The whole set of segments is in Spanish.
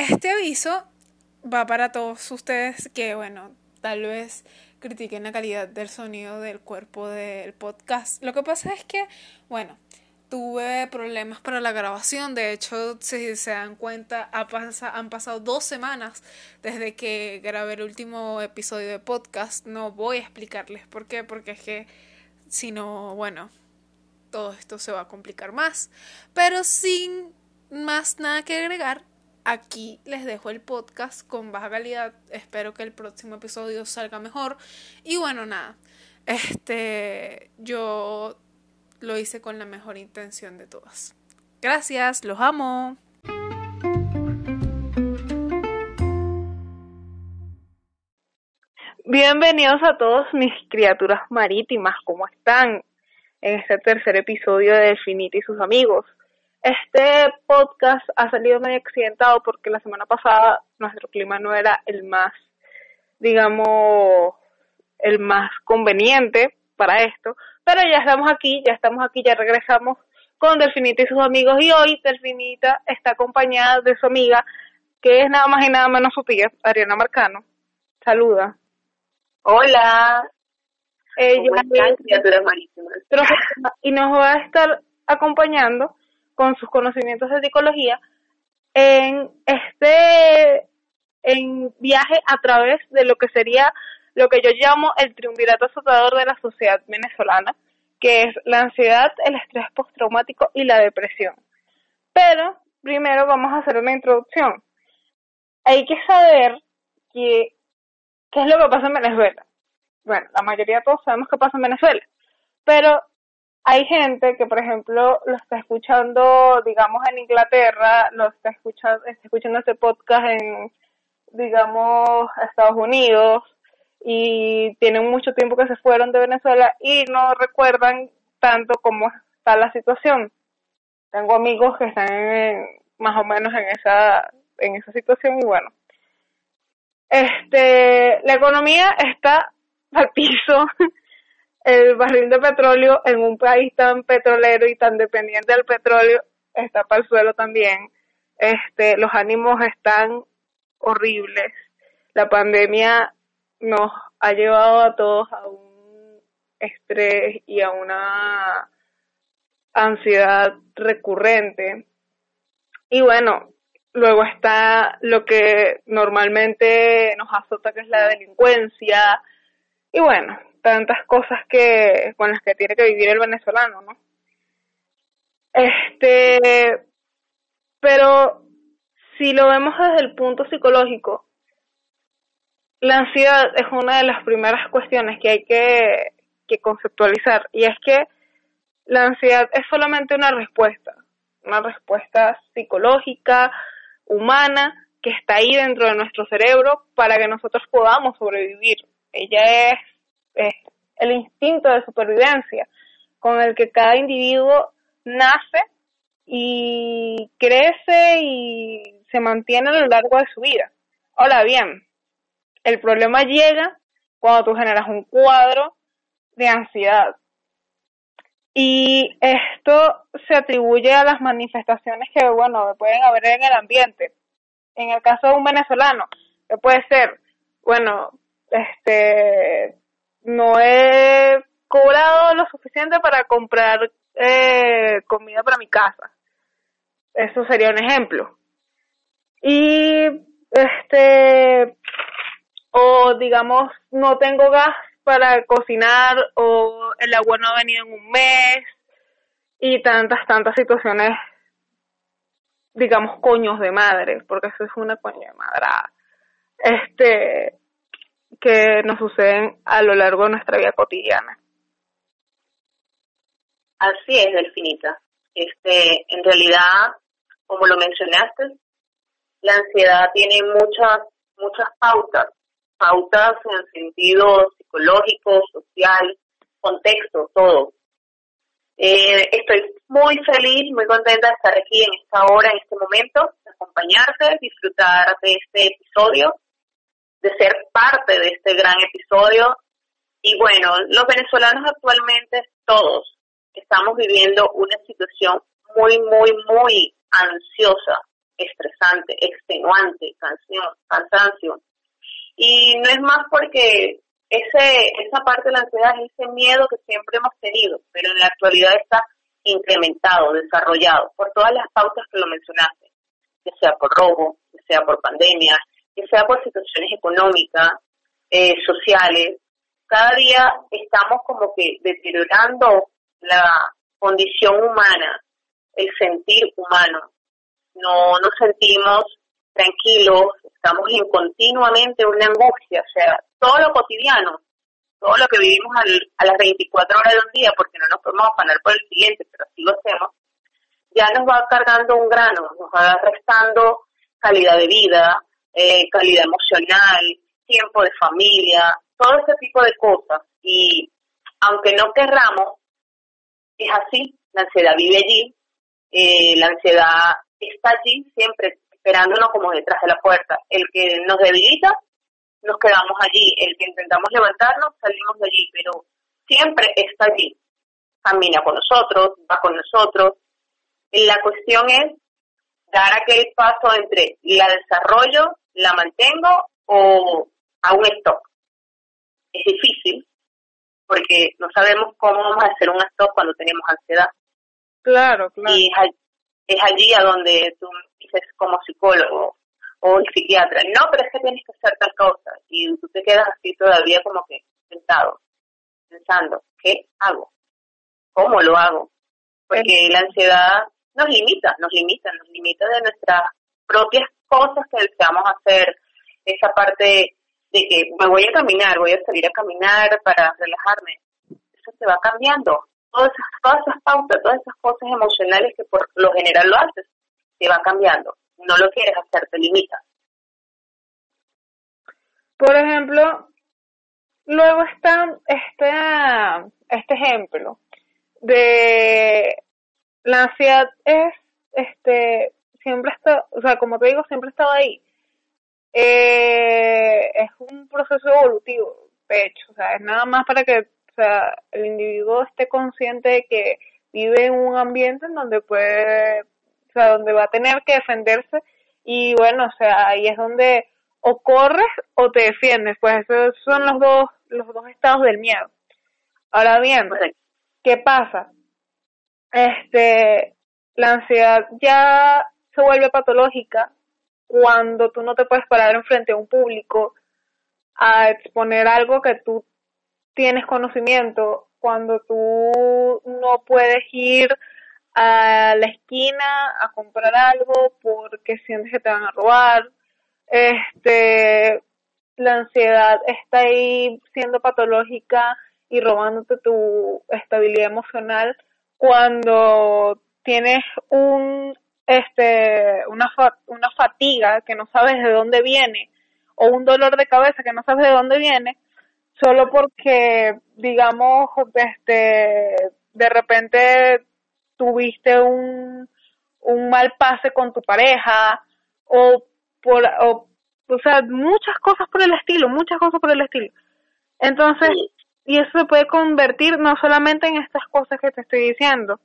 Este aviso va para todos ustedes que, bueno, tal vez critiquen la calidad del sonido del cuerpo del podcast. Lo que pasa es que, bueno, tuve problemas para la grabación. De hecho, si se dan cuenta, han pasado dos semanas desde que grabé el último episodio de podcast. No voy a explicarles por qué, porque es que si no, bueno, todo esto se va a complicar más. Pero sin más nada que agregar, aquí les dejo el podcast con baja calidad. Espero que el próximo episodio salga mejor. Y bueno, nada. Este, yo lo hice con la mejor intención de todas. Gracias, los amo. Bienvenidos a todos mis criaturas marítimas, ¿cómo están? En este tercer episodio de Definite y sus amigos. Este podcast ha salido medio accidentado porque la semana pasada nuestro clima no era el más, digamos, el más conveniente para esto, pero ya estamos aquí, ya estamos aquí, ya regresamos con Delfinita y sus amigos y hoy Delfinita está acompañada de su amiga, que es nada más y nada menos su tía, Ariana Marcano. Saluda. Hola. Ella y nos va a estar acompañando con sus conocimientos de psicología en este en viaje a través de lo que sería lo que yo llamo el triunvirato azotador de la sociedad venezolana, que es la ansiedad, el estrés postraumático y la depresión. Pero primero vamos a hacer una introducción. Hay que saber que, qué es lo que pasa en Venezuela. Bueno, la mayoría de todos sabemos qué pasa en Venezuela, pero hay gente que, por ejemplo, lo está escuchando, digamos, en Inglaterra, lo está escuchando, está escuchando este podcast en, digamos, Estados Unidos, y tienen mucho tiempo que se fueron de Venezuela y no recuerdan tanto cómo está la situación. Tengo amigos que están más o menos en esa, en esa situación y bueno. Este, la economía está al piso. el barril de petróleo en un país tan petrolero y tan dependiente del petróleo está para el suelo también. Este, los ánimos están horribles. La pandemia nos ha llevado a todos a un estrés y a una ansiedad recurrente. Y bueno, luego está lo que normalmente nos azota, que es la delincuencia. Y bueno, tantas cosas que con las que tiene que vivir el venezolano, ¿no? Este, pero si lo vemos desde el punto psicológico, la ansiedad es una de las primeras cuestiones que hay que, que conceptualizar y es que la ansiedad es solamente una respuesta, una respuesta psicológica, humana, que está ahí dentro de nuestro cerebro para que nosotros podamos sobrevivir. Ella es el instinto de supervivencia con el que cada individuo nace y crece y se mantiene a lo largo de su vida. Ahora bien, el problema llega cuando tú generas un cuadro de ansiedad. Y esto se atribuye a las manifestaciones que, bueno, pueden haber en el ambiente. En el caso de un venezolano, puede ser, bueno, este, no he cobrado lo suficiente para comprar eh, comida para mi casa. Eso sería un ejemplo. Y este, o digamos, no tengo gas para cocinar o el agua no ha venido en un mes y tantas, tantas situaciones, digamos, coños de madre, porque eso es una coña de madrada. Este, que nos suceden a lo largo de nuestra vida cotidiana. Así es, Delfinita. Este, en realidad, como lo mencionaste, la ansiedad tiene muchas, muchas pautas, pautas en el sentido psicológico, social, contexto, todo. Eh, estoy muy feliz, muy contenta de estar aquí en esta hora, en este momento, de acompañarte, disfrutar de este episodio de ser parte de este gran episodio. Y bueno, los venezolanos actualmente, todos, estamos viviendo una situación muy, muy, muy ansiosa estresante, extenuante, canción, cansancio. Y no es más porque ese, esa parte de la ansiedad es ese miedo que siempre hemos tenido, pero en la actualidad está incrementado, desarrollado, por todas las pautas que lo mencionaste, que sea por robo, que sea por pandemia, que sea por situaciones económicas, eh, sociales. Cada día estamos como que deteriorando la condición humana, el sentir humano. No nos sentimos tranquilos, estamos en continuamente una angustia, o sea, todo lo cotidiano, todo lo que vivimos a las 24 horas de un día, porque no nos podemos afanar por el siguiente, pero así lo hacemos, ya nos va cargando un grano, nos va restando calidad de vida, eh, calidad emocional, tiempo de familia, todo ese tipo de cosas. Y aunque no querramos, es así, la ansiedad vive allí, eh, la ansiedad está allí siempre esperándonos como detrás de la puerta. El que nos debilita, nos quedamos allí. El que intentamos levantarnos, salimos de allí, pero siempre está allí. Camina con nosotros, va con nosotros. La cuestión es dar aquel paso entre la desarrollo, la mantengo o a un stop. Es difícil porque no sabemos cómo vamos a hacer un stop cuando tenemos ansiedad. Claro, claro. Y es allí a donde tú dices como psicólogo o el psiquiatra, no, pero es que tienes que hacer tal cosa. Y tú te quedas así todavía como que sentado, pensando, ¿qué hago? ¿Cómo lo hago? Porque la ansiedad nos limita, nos limita, nos limita de nuestras propias cosas que deseamos hacer. Esa parte de que me voy a caminar, voy a salir a caminar para relajarme. Eso se va cambiando. Todas esas, todas esas pautas, todas esas cosas emocionales que por lo general lo haces, se van cambiando. No lo quieres hacer, te limita. Por ejemplo, luego está este, este ejemplo de la ansiedad es, este, siempre está, o sea, como te digo, siempre ha estado ahí. Eh, es un proceso evolutivo, de hecho, o sea, es nada más para que o sea, el individuo esté consciente de que vive en un ambiente en donde puede, o sea, donde va a tener que defenderse y bueno, o sea, ahí es donde o corres o te defiendes, pues esos son los dos, los dos estados del miedo. Ahora bien, ¿qué pasa? Este, la ansiedad ya se vuelve patológica cuando tú no te puedes parar enfrente a un público a exponer algo que tú tienes conocimiento, cuando tú no puedes ir a la esquina a comprar algo porque sientes que te van a robar, este, la ansiedad está ahí siendo patológica y robándote tu estabilidad emocional cuando tienes un este una una fatiga que no sabes de dónde viene o un dolor de cabeza que no sabes de dónde viene solo porque digamos este de repente tuviste un un mal pase con tu pareja o por o, o sea muchas cosas por el estilo muchas cosas por el estilo. Entonces y eso se puede convertir no solamente en estas cosas que te estoy diciendo,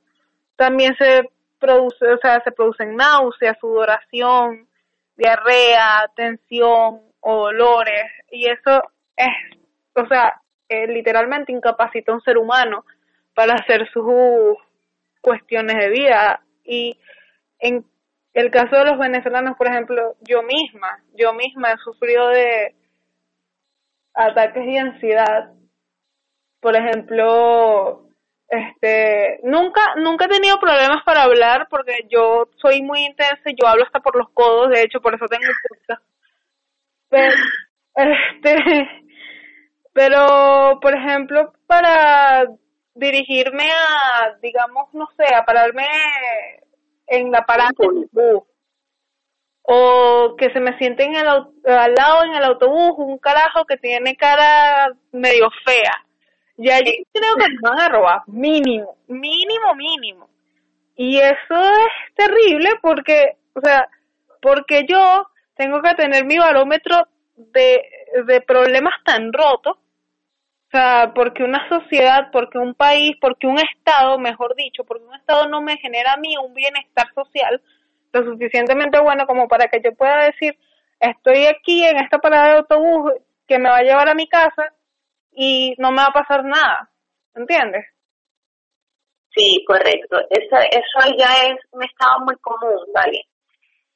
también se produce, o sea, se producen náuseas, sudoración, diarrea, tensión o dolores, y eso es, o sea, eh, literalmente incapacita a un ser humano para hacer sus cuestiones de vida. Y en el caso de los venezolanos, por ejemplo, yo misma, yo misma he sufrido de ataques de ansiedad por ejemplo, este, nunca, nunca he tenido problemas para hablar porque yo soy muy intensa y yo hablo hasta por los codos, de hecho, por eso tengo podcast. Pero, este, pero, por ejemplo, para dirigirme a, digamos, no sé, a pararme en la parada del bus, o que se me siente en el, al lado en el autobús un carajo que tiene cara medio fea y allí creo que me van a robar, mínimo, mínimo, mínimo. Y eso es terrible porque, o sea, porque yo tengo que tener mi barómetro de, de problemas tan rotos, o sea, porque una sociedad, porque un país, porque un Estado, mejor dicho, porque un Estado no me genera a mí un bienestar social, lo suficientemente bueno como para que yo pueda decir, estoy aquí en esta parada de autobús que me va a llevar a mi casa y no me va a pasar nada, ¿entiendes? Sí, correcto. Eso, eso ya es un estado muy común, ¿vale?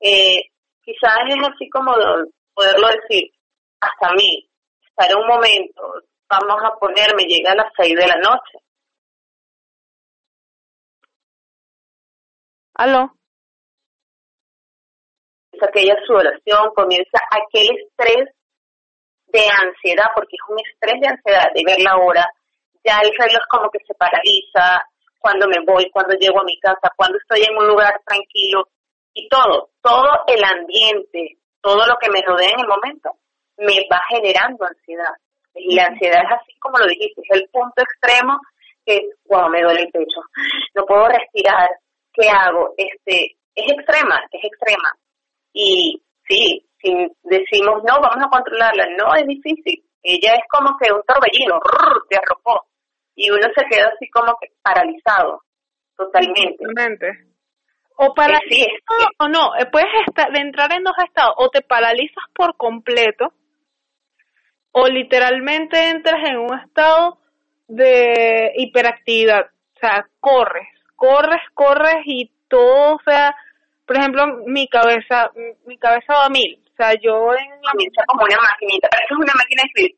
Eh, quizás es así como poderlo decir, hasta mí, estar un momento, vamos a ponerme, llega a las seis de la noche. ¿Aló? aquella sudoración, comienza aquel estrés de ansiedad, porque es un estrés de ansiedad de ver la hora, ya el reloj como que se paraliza, cuando me voy, cuando llego a mi casa, cuando estoy en un lugar tranquilo, y todo, todo el ambiente, todo lo que me rodea en el momento, me va generando ansiedad. Y la ansiedad es así como lo dijiste, es el punto extremo que, wow, me duele el pecho, no puedo respirar, ¿qué hago? Este, es extrema, es extrema. Y sí, si decimos, no, vamos a controlarla, no es difícil. Ella es como que un torbellino, te arropó. Y uno se queda así como que paralizado, totalmente. O paralizado o no, eh, puedes estar, entrar en dos estados, o te paralizas por completo, o literalmente entras en un estado de hiperactividad. O sea, corres, corres, corres y todo, o sea, por ejemplo, mi cabeza, mi cabeza va a mil. O sea, yo en la... Comienza como una maquinita, es una máquina de escribir,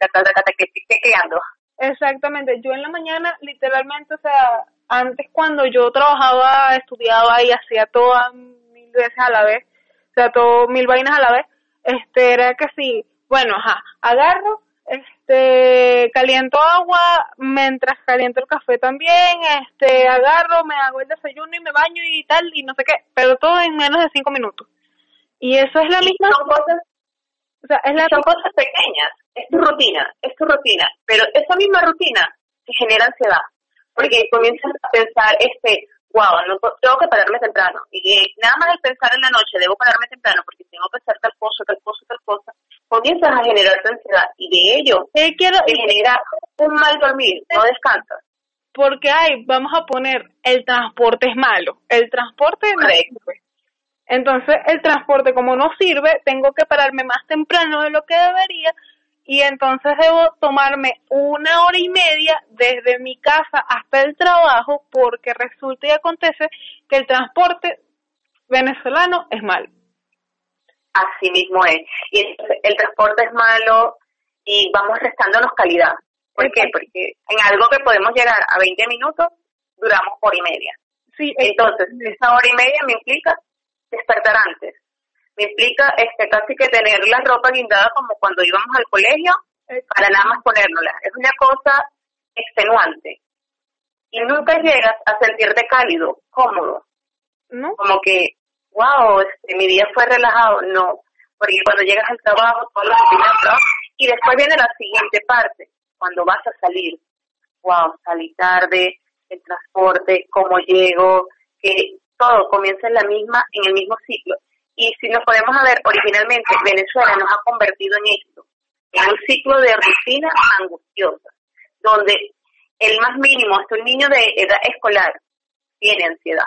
que esté creando. Exactamente, yo en la mañana, literalmente, o sea, antes cuando yo trabajaba, estudiaba y hacía todas mil veces a la vez, o sea, todo mil vainas a la vez, este, era que sí, bueno, ajá, agarro, este caliento agua mientras caliento el café también este agarro me hago el desayuno y me baño y tal y no sé qué pero todo en menos de cinco minutos y eso es la misma son cosas o sea es la son cosas pequeñas es tu rutina es tu rutina pero esa misma rutina te genera ansiedad porque comienzas a pensar este wow, no, tengo que pararme temprano. Y nada más el pensar en la noche, debo pararme temprano porque tengo que hacer tal cosa, tal cosa, tal cosa, comienzas a generar ansiedad y de ello eh, quiero, te genera un mal dormir, no descansas. Porque hay, vamos a poner, el transporte es malo, el transporte no. Entonces, el transporte como no sirve, tengo que pararme más temprano de lo que debería y entonces debo tomarme una hora y media desde mi casa hasta el trabajo porque resulta y acontece que el transporte venezolano es malo. Así mismo es. Y el transporte es malo y vamos restándonos calidad. ¿Por qué? Porque en algo que podemos llegar a 20 minutos, duramos hora y media. Sí, Entonces, esa hora y media me implica despertar antes. Me implica este casi que tener la ropa guindada como cuando íbamos al colegio para nada más ponérnosla. Es una cosa extenuante. Y nunca llegas a sentirte cálido, cómodo. ¿No? Como que wow, este, mi día fue relajado, no, porque cuando llegas al trabajo, todas las rutinas trabajo, y después viene la siguiente parte, cuando vas a salir, wow, salí tarde, el transporte, cómo llego, que todo comienza en la misma, en el mismo ciclo. Y si nos podemos ver, originalmente Venezuela nos ha convertido en esto, en un ciclo de rutina angustiosa, donde el más mínimo, hasta un niño de edad escolar, tiene ansiedad.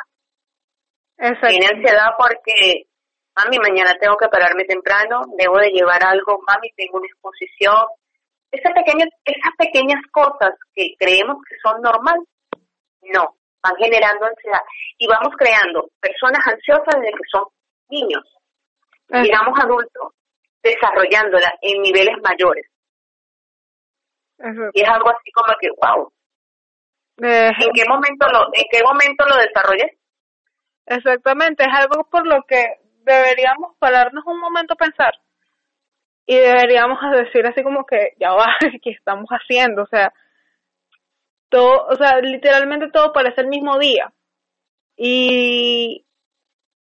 Tiene ansiedad porque, mami, mañana tengo que pararme temprano, debo de llevar algo, mami, tengo una exposición. Esas pequeñas, esas pequeñas cosas que creemos que son normales, no, van generando ansiedad. Y vamos creando personas ansiosas desde que son niños, digamos adultos, desarrollándola en niveles mayores. Y es algo así como que, wow. ¿En qué momento lo, en qué momento lo desarrollé? Exactamente, es algo por lo que deberíamos pararnos un momento a pensar y deberíamos decir así como que ya va, ¿qué estamos haciendo? O sea, todo, o sea, literalmente todo parece el mismo día y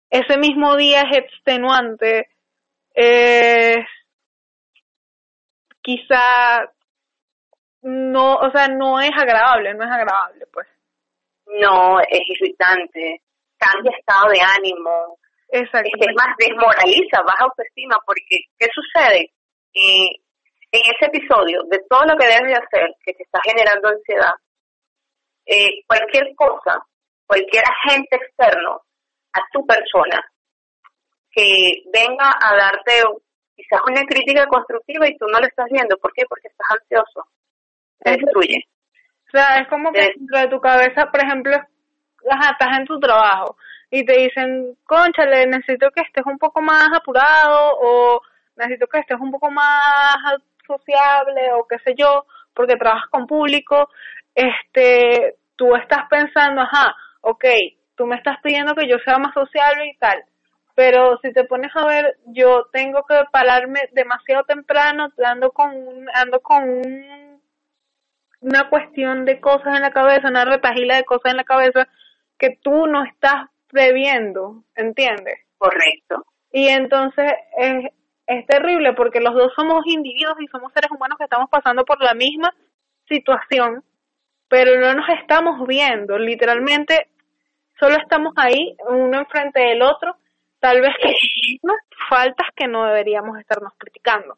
ese mismo día es extenuante, es quizá no, o sea, no es agradable, no es agradable, pues. No, es irritante cambia estado de ánimo, Exacto. es más, desmoraliza, baja autoestima, porque ¿qué sucede? en ese episodio, de todo lo que debes de hacer, que te está generando ansiedad, eh, cualquier cosa, cualquier agente externo a tu persona, que venga a darte quizás una crítica constructiva y tú no lo estás viendo. ¿Por qué? Porque estás ansioso. Te destruye. O sea, es como que dentro de tu cabeza, por ejemplo, estás en tu trabajo y te dicen, conchale, necesito que estés un poco más apurado o necesito que estés un poco más sociable o qué sé yo, porque trabajas con público, este, tú estás pensando, ajá, ok, tú me estás pidiendo que yo sea más sociable y tal, pero si te pones a ver, yo tengo que pararme demasiado temprano, ando con ando con una cuestión de cosas en la cabeza, una retajila de cosas en la cabeza que tú no estás previendo, ¿entiendes? Correcto. Y entonces es, es terrible porque los dos somos individuos y somos seres humanos que estamos pasando por la misma situación, pero no nos estamos viendo, literalmente solo estamos ahí, uno enfrente del otro, tal vez que faltas que no deberíamos estarnos criticando.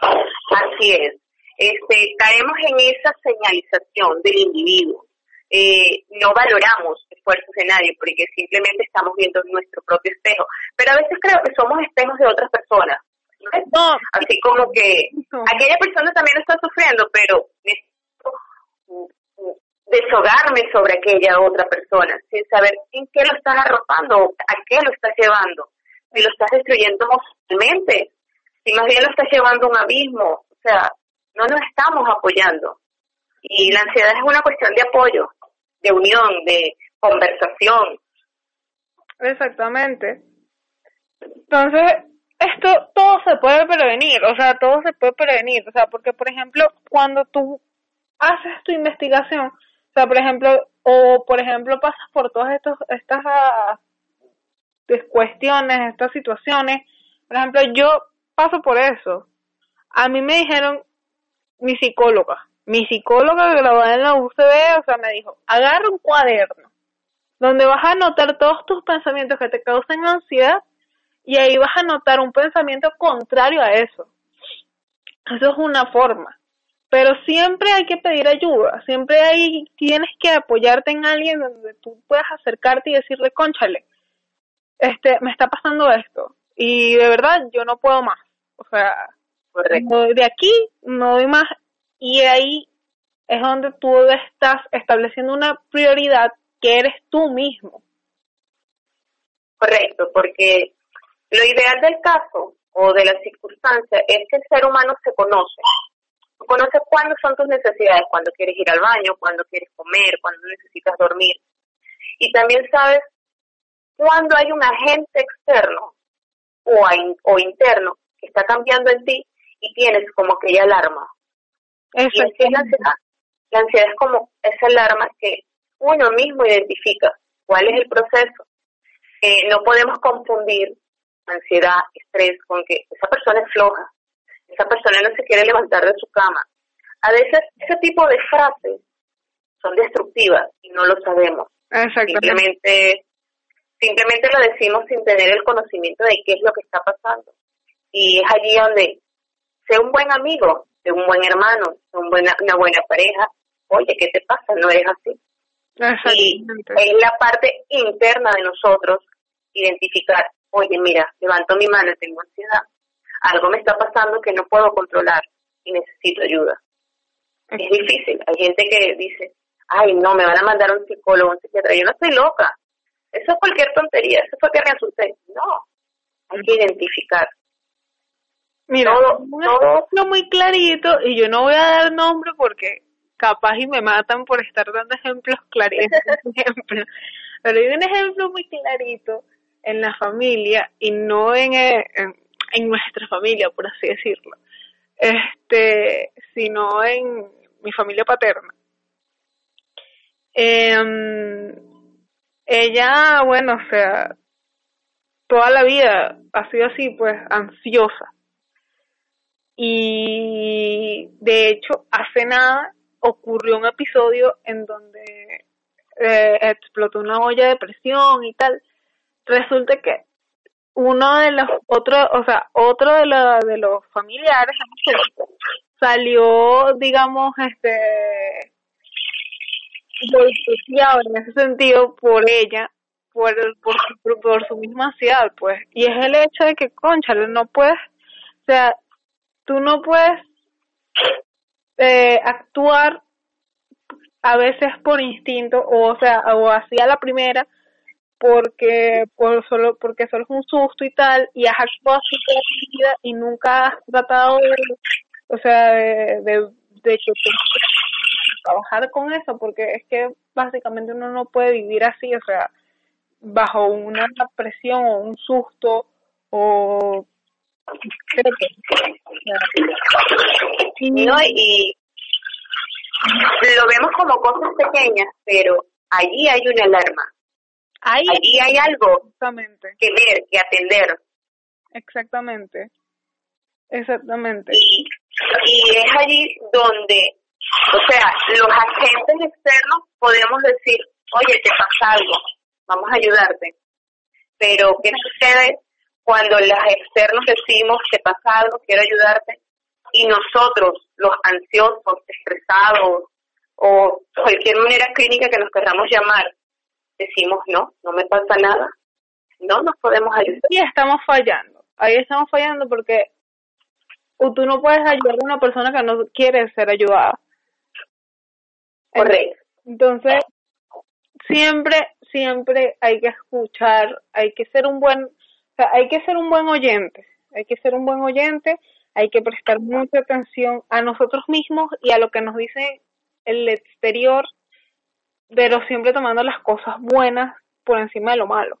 Así es. Este, caemos en esa señalización del individuo. Eh, no valoramos esfuerzos de nadie porque simplemente estamos viendo nuestro propio espejo. Pero a veces creo que somos espejos de otras personas. Así como que aquella persona también está sufriendo, pero deshogarme sobre aquella otra persona sin saber en qué lo estás arropando, a qué lo estás llevando. Si lo estás destruyendo emocionalmente, si más bien lo estás llevando a un abismo. O sea, no nos estamos apoyando. Y la ansiedad es una cuestión de apoyo, de unión, de conversación. Exactamente. Entonces, esto todo se puede prevenir, o sea, todo se puede prevenir, o sea, porque por ejemplo, cuando tú haces tu investigación, o sea, por ejemplo, o por ejemplo pasas por todas estas ah, cuestiones, estas situaciones, por ejemplo, yo paso por eso. A mí me dijeron mi psicóloga, mi psicóloga graduada en la UCB, o sea, me dijo, agarra un cuaderno donde vas a anotar todos tus pensamientos que te causan ansiedad y ahí vas a anotar un pensamiento contrario a eso. Eso es una forma. Pero siempre hay que pedir ayuda, siempre hay, tienes que apoyarte en alguien donde tú puedas acercarte y decirle, conchale, este, me está pasando esto. Y de verdad, yo no puedo más. O sea, de aquí no doy más. Y ahí es donde tú estás estableciendo una prioridad que eres tú mismo. Correcto, porque lo ideal del caso o de la circunstancia es que el ser humano se conoce. Conoce cuándo son tus necesidades, cuando quieres ir al baño, cuando quieres comer, cuando necesitas dormir. Y también sabes cuándo hay un agente externo o, o interno que está cambiando en ti y tienes como aquella alarma. Eso es la ansiedad. La ansiedad es como esa alarma que uno mismo identifica cuál es el proceso. Eh, no podemos confundir ansiedad, estrés, con que esa persona es floja, esa persona no se quiere levantar de su cama. A veces ese tipo de frases son destructivas y no lo sabemos. Simplemente, simplemente lo decimos sin tener el conocimiento de qué es lo que está pasando. Y es allí donde sé un buen amigo, sé un buen hermano, sé un buena, una buena pareja. Oye, ¿qué te pasa? No eres así. Y es la parte interna de nosotros identificar oye, mira, levanto mi mano tengo ansiedad, algo me está pasando que no puedo controlar y necesito ayuda. Es difícil. Hay gente que dice, ay, no, me van a mandar a un psicólogo, un psiquiatra. Yo no estoy loca. Eso es cualquier tontería. Eso fue que me asusté. No, hay que identificar. Mira, todo, todo... muy clarito y yo no voy a dar nombre porque capaz y me matan por estar dando ejemplos claritos. Pero hay un ejemplo muy clarito en la familia y no en, eh, en, nuestra familia, por así decirlo, este, sino en mi familia paterna. Eh, ella, bueno, o sea, toda la vida ha sido así, pues, ansiosa. Y de hecho, hace nada ocurrió un episodio en donde eh, explotó una olla de presión y tal resulta que uno de los otros, o sea, otro de, los de los familiares salió, digamos, este, en ese sentido por ella, por, por, por, su misma ansiedad, pues. Y es el hecho de que, conchale, no puedes, o sea, tú no puedes eh, actuar a veces por instinto, o, o sea, o así a la primera, porque por solo porque solo es un susto y tal y has actuado así toda tu vida y nunca has tratado de, o sea de, de, de que trabajar con eso porque es que básicamente uno no puede vivir así o sea bajo una presión o un susto o no, y lo vemos como cosas pequeñas pero allí hay una alarma allí hay algo que ver que atender exactamente exactamente y, y es allí donde o sea los agentes externos podemos decir oye te pasa algo vamos a ayudarte. Pero, ¿qué sucede cuando los externos decimos que pasa algo, quiero ayudarte? Y nosotros, los ansiosos, estresados o cualquier manera clínica que nos queramos llamar, decimos no, no me pasa nada, no nos podemos ayudar. Y estamos fallando, ahí estamos fallando porque tú no puedes ayudar a una persona que no quiere ser ayudada. Correcto. Entonces, siempre siempre hay que escuchar, hay que ser un buen, o sea, hay que ser un buen oyente, hay que ser un buen oyente, hay que prestar mucha atención a nosotros mismos y a lo que nos dice el exterior, pero siempre tomando las cosas buenas por encima de lo malo.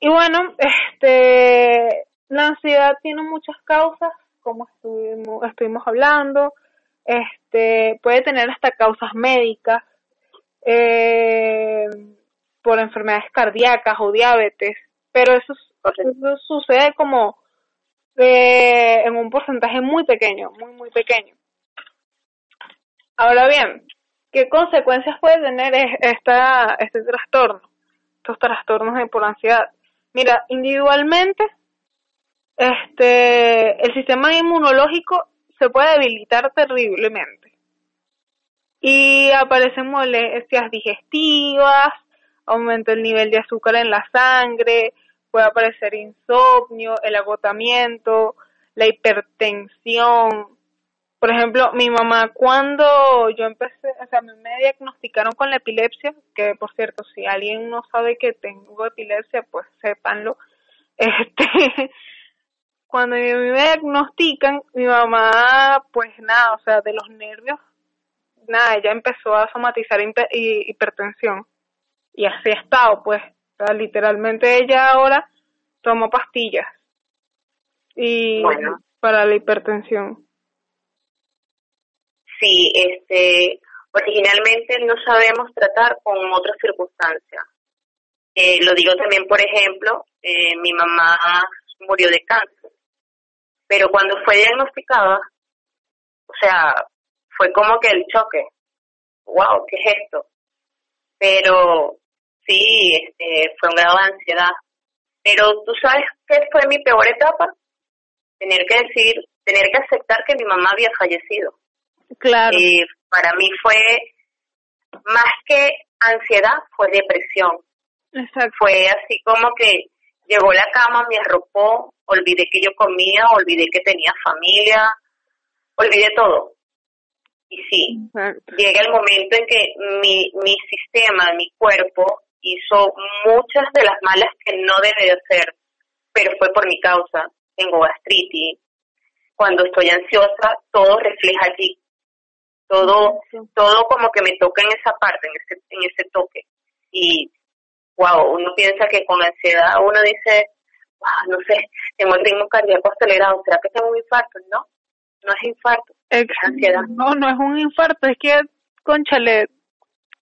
Y bueno, este, la ansiedad tiene muchas causas, como estuvimos, estuvimos hablando, este, puede tener hasta causas médicas, eh, por enfermedades cardíacas o diabetes, pero eso, sucede como eh, en un porcentaje muy pequeño, muy, muy pequeño. Ahora bien, ¿qué consecuencias puede tener esta, este trastorno? Estos trastornos de por ansiedad. Mira, individualmente, este, el sistema inmunológico se puede debilitar terriblemente y aparecen molestias digestivas, aumenta el nivel de azúcar en la sangre, puede aparecer insomnio, el agotamiento, la hipertensión. Por ejemplo, mi mamá cuando yo empecé, o sea, me diagnosticaron con la epilepsia, que por cierto, si alguien no sabe que tengo epilepsia, pues sépanlo. Este, cuando me diagnostican, mi mamá, pues nada, o sea, de los nervios nada, ella empezó a somatizar hipertensión. Y así ha estado, pues. literalmente ella ahora tomó pastillas. Y para la hipertensión. Sí, este, originalmente no sabemos tratar con otras circunstancias. Eh, lo digo también, por ejemplo, eh, mi mamá murió de cáncer, pero cuando fue diagnosticada, o sea, fue como que el choque. Wow, ¿qué es esto? Pero sí, este, fue un grado de ansiedad. Pero tú sabes qué fue mi peor etapa? Tener que decir, tener que aceptar que mi mamá había fallecido. Claro. Eh, para mí fue más que ansiedad, fue depresión. Exacto. Fue así como que llegó la cama, me arropó, olvidé que yo comía, olvidé que tenía familia, olvidé todo. Y sí, llega el momento en que mi, mi sistema, mi cuerpo, hizo muchas de las malas que no debe de hacer, pero fue por mi causa. Tengo gastritis. Cuando estoy ansiosa, todo refleja allí. Todo, todo como que me toca en esa parte, en ese, en ese toque. Y, wow, uno piensa que con ansiedad uno dice, wow, no sé, tengo el ritmo cardíaco acelerado, ¿será que tengo un infarto? No, no es infarto, es ansiedad. No, no es un infarto, es que, conchale,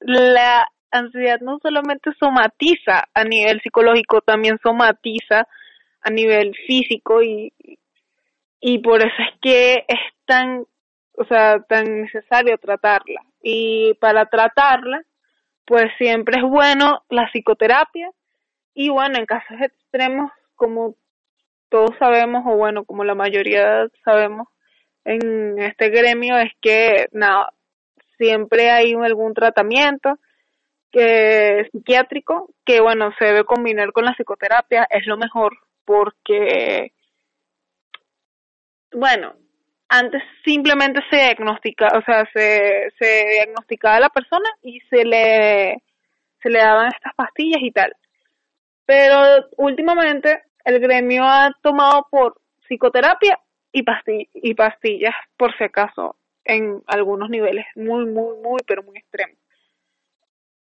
la ansiedad no solamente somatiza a nivel psicológico, también somatiza a nivel físico y, y por eso es que es tan, o sea, tan necesario tratarla. Y para tratarla, pues siempre es bueno la psicoterapia y bueno, en casos extremos, como todos sabemos, o bueno, como la mayoría sabemos, en este gremio es que nada, siempre hay algún tratamiento que psiquiátrico, que bueno, se debe combinar con la psicoterapia, es lo mejor porque, bueno, antes simplemente se diagnostica, o sea, se, se diagnosticaba a la persona y se le, se le daban estas pastillas y tal. Pero últimamente el gremio ha tomado por psicoterapia y, y pastillas, por si acaso, en algunos niveles muy, muy, muy, pero muy extremos.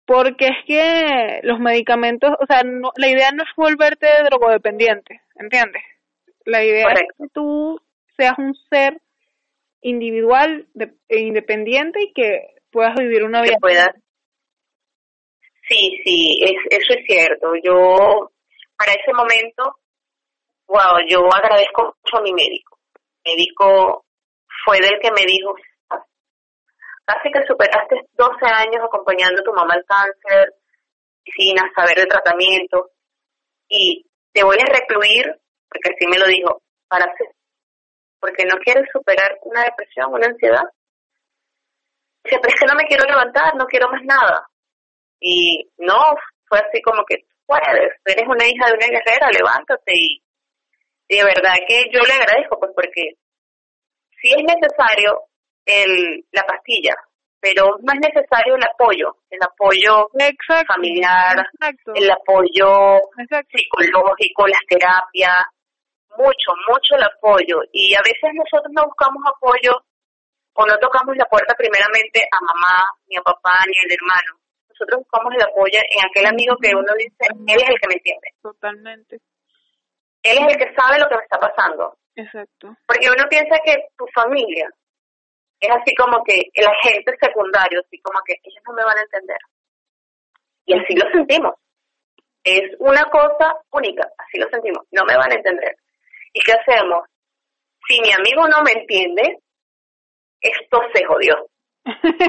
Porque es que los medicamentos, o sea, no, la idea no es volverte drogodependiente, ¿entiendes? La idea es que tú seas un ser individual e independiente y que puedas vivir una vida. Sí, sí, es, eso es cierto. Yo, para ese momento, wow, yo agradezco mucho a mi médico. Mi médico fue del que me dijo, casi que superaste 12 años acompañando a tu mamá al cáncer, sin saber de tratamiento, y te voy a recluir, porque así me lo dijo, para hacer, porque no quieres superar una depresión, una ansiedad. Dice, pero es que no me quiero levantar, no quiero más nada. Y no, fue así como que puedes, eres una hija de una guerrera, levántate y, y de verdad que yo le agradezco, pues porque si es necesario el, la pastilla, pero es necesario el apoyo, el apoyo familiar, el apoyo psicológico, las terapias, mucho, mucho el apoyo. Y a veces nosotros no buscamos apoyo o no tocamos la puerta primeramente a mamá, ni a papá, ni al hermano. Nosotros buscamos el apoyo en aquel amigo que uno dice, él es el que me entiende. Totalmente. Él es el que sabe lo que me está pasando. Exacto. Porque uno piensa que tu familia es así como que el agente secundario, así como que ellos no me van a entender. Y así lo sentimos. Es una cosa única, así lo sentimos, no me van a entender. ¿Y qué hacemos? Si mi amigo no me entiende, esto se jodió,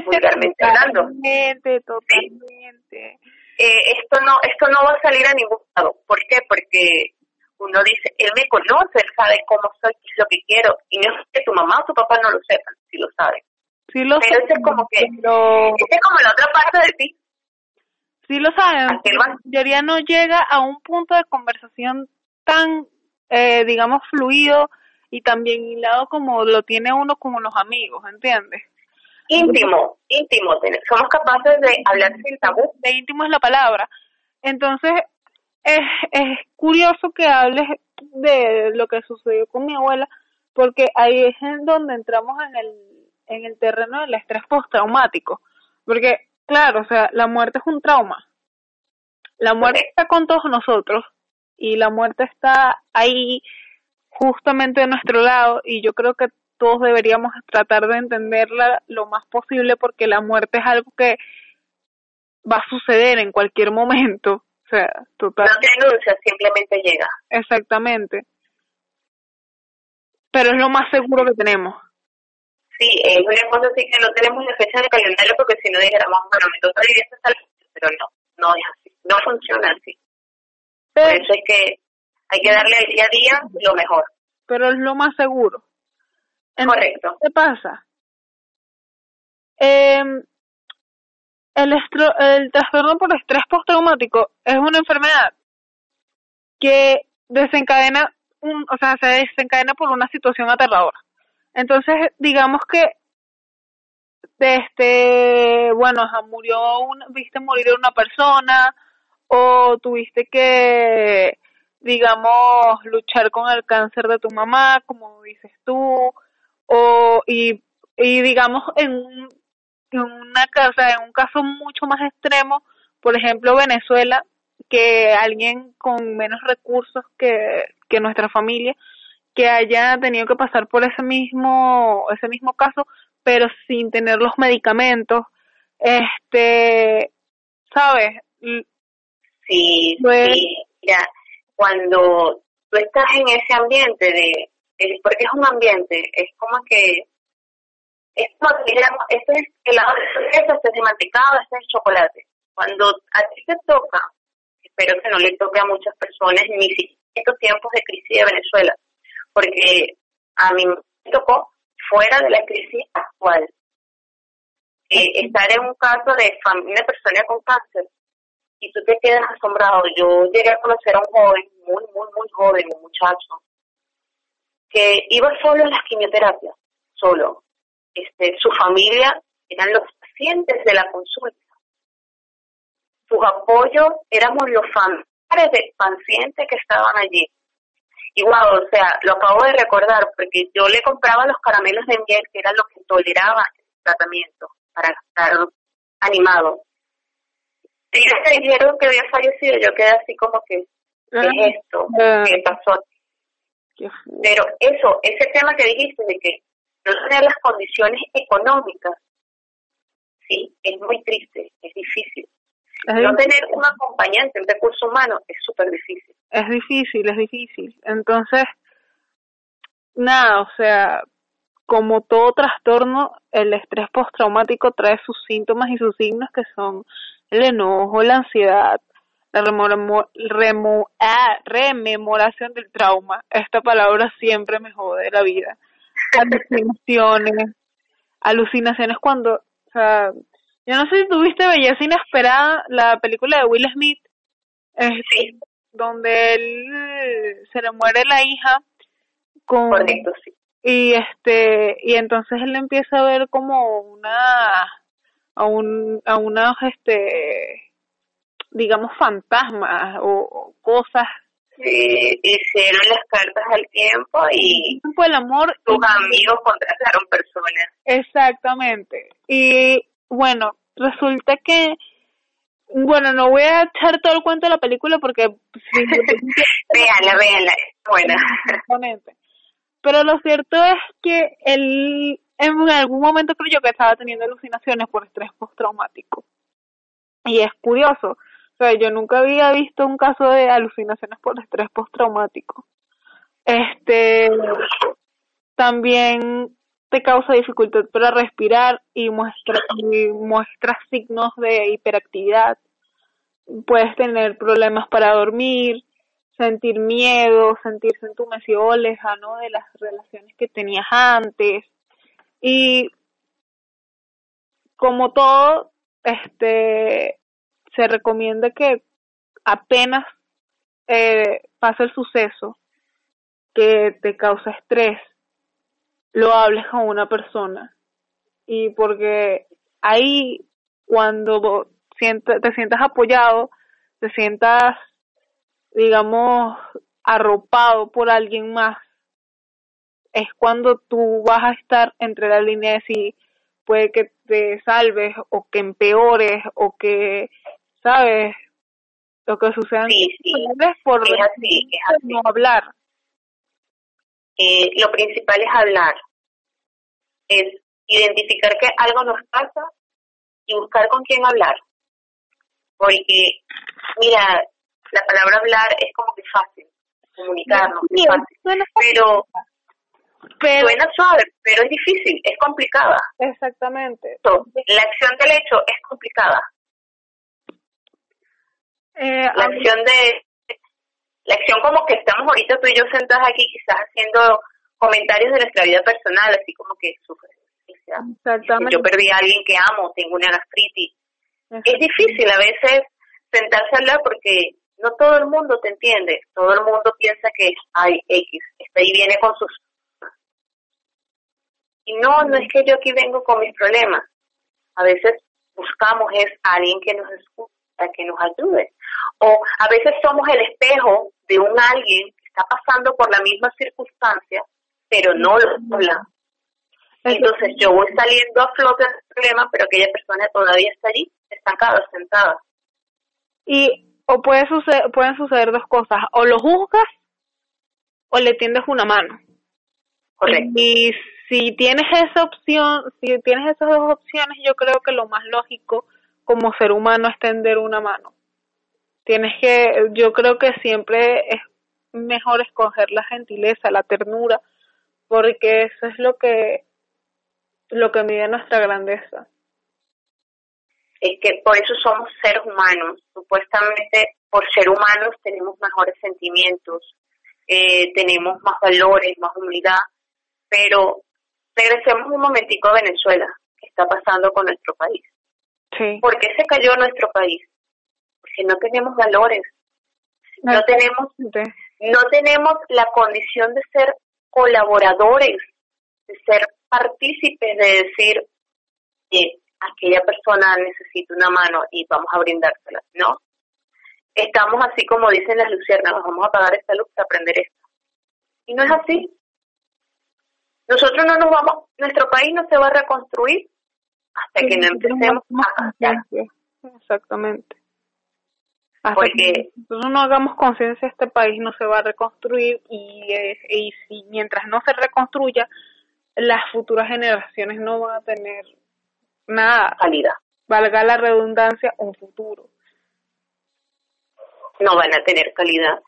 vulgarmente hablando. Totalmente, totalmente. Eh, esto no esto no va a salir a ningún lado. ¿Por qué? Porque uno dice, él me conoce, él sabe cómo soy, qué es lo que quiero, y no es que tu mamá o tu papá no lo sepan, si lo saben. Sí lo Pero ese es como que, es como la otra parte de ti. Sí lo saben, la mayoría no llega a un punto de conversación tan, eh, digamos, fluido y tan bien hilado como lo tiene uno con los amigos, ¿entiendes? Íntimo, íntimo, somos capaces de hablar sin tabú. De íntimo es la palabra. Entonces, es, es curioso que hables de lo que sucedió con mi abuela, porque ahí es en donde entramos en el, en el terreno del estrés postraumático. Porque, claro, o sea, la muerte es un trauma. La muerte está con todos nosotros y la muerte está ahí justamente a nuestro lado y yo creo que todos deberíamos tratar de entenderla lo más posible porque la muerte es algo que va a suceder en cualquier momento o sea, total. No te anuncia, simplemente llega. Exactamente. Pero es lo más seguro que tenemos. Sí, es una cosa así que no tenemos la fecha del calendario porque si no dijéramos, bueno, me toca vivir esta pero no, no es así, no funciona así. Por eso es que hay que darle al día a día lo mejor. Pero es lo más seguro. Correcto. ¿Qué pasa? Eh, el, el trastorno por estrés postraumático es una enfermedad que desencadena, un, o sea, se desencadena por una situación aterradora. Entonces, digamos que este, bueno, murió una, viste morir una persona o tuviste que, digamos, luchar con el cáncer de tu mamá, como dices tú, o y, digamos en en una casa, en un caso mucho más extremo, por ejemplo Venezuela, que alguien con menos recursos que, que nuestra familia, que haya tenido que pasar por ese mismo, ese mismo caso, pero sin tener los medicamentos, este, ¿sabes? Sí, sí, mira, cuando tú estás en ese ambiente de, porque es un ambiente, es como que es como este es helado de fresa, este es de mantecado, este es chocolate. Cuando a ti te toca, espero que no le toque a muchas personas, ni siquiera estos tiempos de crisis de Venezuela, porque a mí me tocó fuera de la crisis actual. Eh, estar en un caso de una persona con cáncer y tú te quedas asombrado. Yo llegué a conocer a un joven, muy, muy, muy joven, un muchacho, que iba solo a las quimioterapias, solo. Este, su familia eran los pacientes de la consulta. Sus apoyos éramos los familiares del paciente que estaban allí. Igual, o sea, lo acabo de recordar porque yo le compraba los caramelos de miel, que era lo que toleraba el tratamiento, para estar animado. Y me dijeron que había fallecido, yo quedé así como que, ¿qué es ah, esto? Ah. ¿Qué pasó? Pero eso, ese tema que dijiste de que no tener las condiciones económicas, sí, es muy triste, es difícil. no tener un acompañante en recursos humanos es súper difícil. Es difícil, es difícil. Entonces, nada, o sea, como todo trastorno, el estrés postraumático trae sus síntomas y sus signos que son el enojo, la ansiedad, la remo ah, rememoración del trauma. Esta palabra siempre me jode la vida alucinaciones, alucinaciones cuando, o sea, yo no sé si tuviste Belleza Inesperada, la película de Will Smith, sí. donde él se le muere la hija con Correcto, sí. y este y entonces él empieza a ver como una a un a unos este digamos fantasmas o cosas Sí, hicieron las cartas al tiempo y el amor tus amigos contrataron personas. Exactamente. Y bueno, resulta que bueno, no voy a echar todo el cuento de la película porque véanla, véanla, es buena. Exactamente. Pero lo cierto es que él en algún momento creyó que estaba teniendo alucinaciones por estrés postraumático. Y es curioso, o sea, yo nunca había visto un caso de alucinaciones por estrés postraumático. Este también te causa dificultad para respirar y muestra y muestra signos de hiperactividad. Puedes tener problemas para dormir, sentir miedo, sentirse entumecido lejano de las relaciones que tenías antes. Y como todo, este se recomienda que apenas eh, pasa el suceso que te causa estrés, lo hables con una persona. Y porque ahí cuando te sientas apoyado, te sientas, digamos, arropado por alguien más, es cuando tú vas a estar entre la línea de si puede que te salves o que empeores o que ¿sabes? Lo que sucede sí, sí. por es así, es no hablar. Eh, lo principal es hablar, es identificar que algo nos pasa y buscar con quién hablar. Porque, mira, la palabra hablar es como que fácil, comunicarnos, es fácil, pero, pero suena suave, pero es difícil, es complicada. Exactamente. la acción del hecho es complicada. Eh, la acción de la acción como que estamos ahorita tú y yo sentadas aquí quizás haciendo comentarios de nuestra vida personal así como que yo perdí a alguien que amo tengo una gastritis es difícil a veces sentarse a hablar porque no todo el mundo te entiende todo el mundo piensa que hay X está ahí viene con sus y no no es que yo aquí vengo con mis problemas a veces buscamos es a alguien que nos escuche que nos ayude. O a veces somos el espejo de un alguien que está pasando por la misma circunstancia, pero no lo habla. Entonces yo voy saliendo a flote del problema, pero aquella persona todavía está allí, estancada, sentada. Y o puede suceder, pueden suceder dos cosas, o lo juzgas o le tiendes una mano. Correcto. Y si tienes esa opción, si tienes esas dos opciones, yo creo que lo más lógico como ser humano extender una mano. Tienes que, yo creo que siempre es mejor escoger la gentileza, la ternura, porque eso es lo que, lo que mide nuestra grandeza. Es que por eso somos seres humanos. Supuestamente por ser humanos tenemos mejores sentimientos, eh, tenemos más valores, más humildad, pero regresemos un momentico a Venezuela está pasando con nuestro país. Sí. ¿Por qué se cayó nuestro país? Porque no tenemos valores, no tenemos, no tenemos la condición de ser colaboradores, de ser partícipes, de decir, que aquella persona necesita una mano y vamos a brindársela. No. Estamos así como dicen las luciérnagas, vamos a pagar esta luz para aprender esto. Y no es así. Nosotros no nos vamos, nuestro país no se va a reconstruir hasta que no empecemos a Exactamente. Hasta Porque que nosotros no hagamos conciencia, este país no se va a reconstruir y, eh, y si mientras no se reconstruya, las futuras generaciones no van a tener nada. Calidad. Valga la redundancia, un futuro. No van a tener calidad.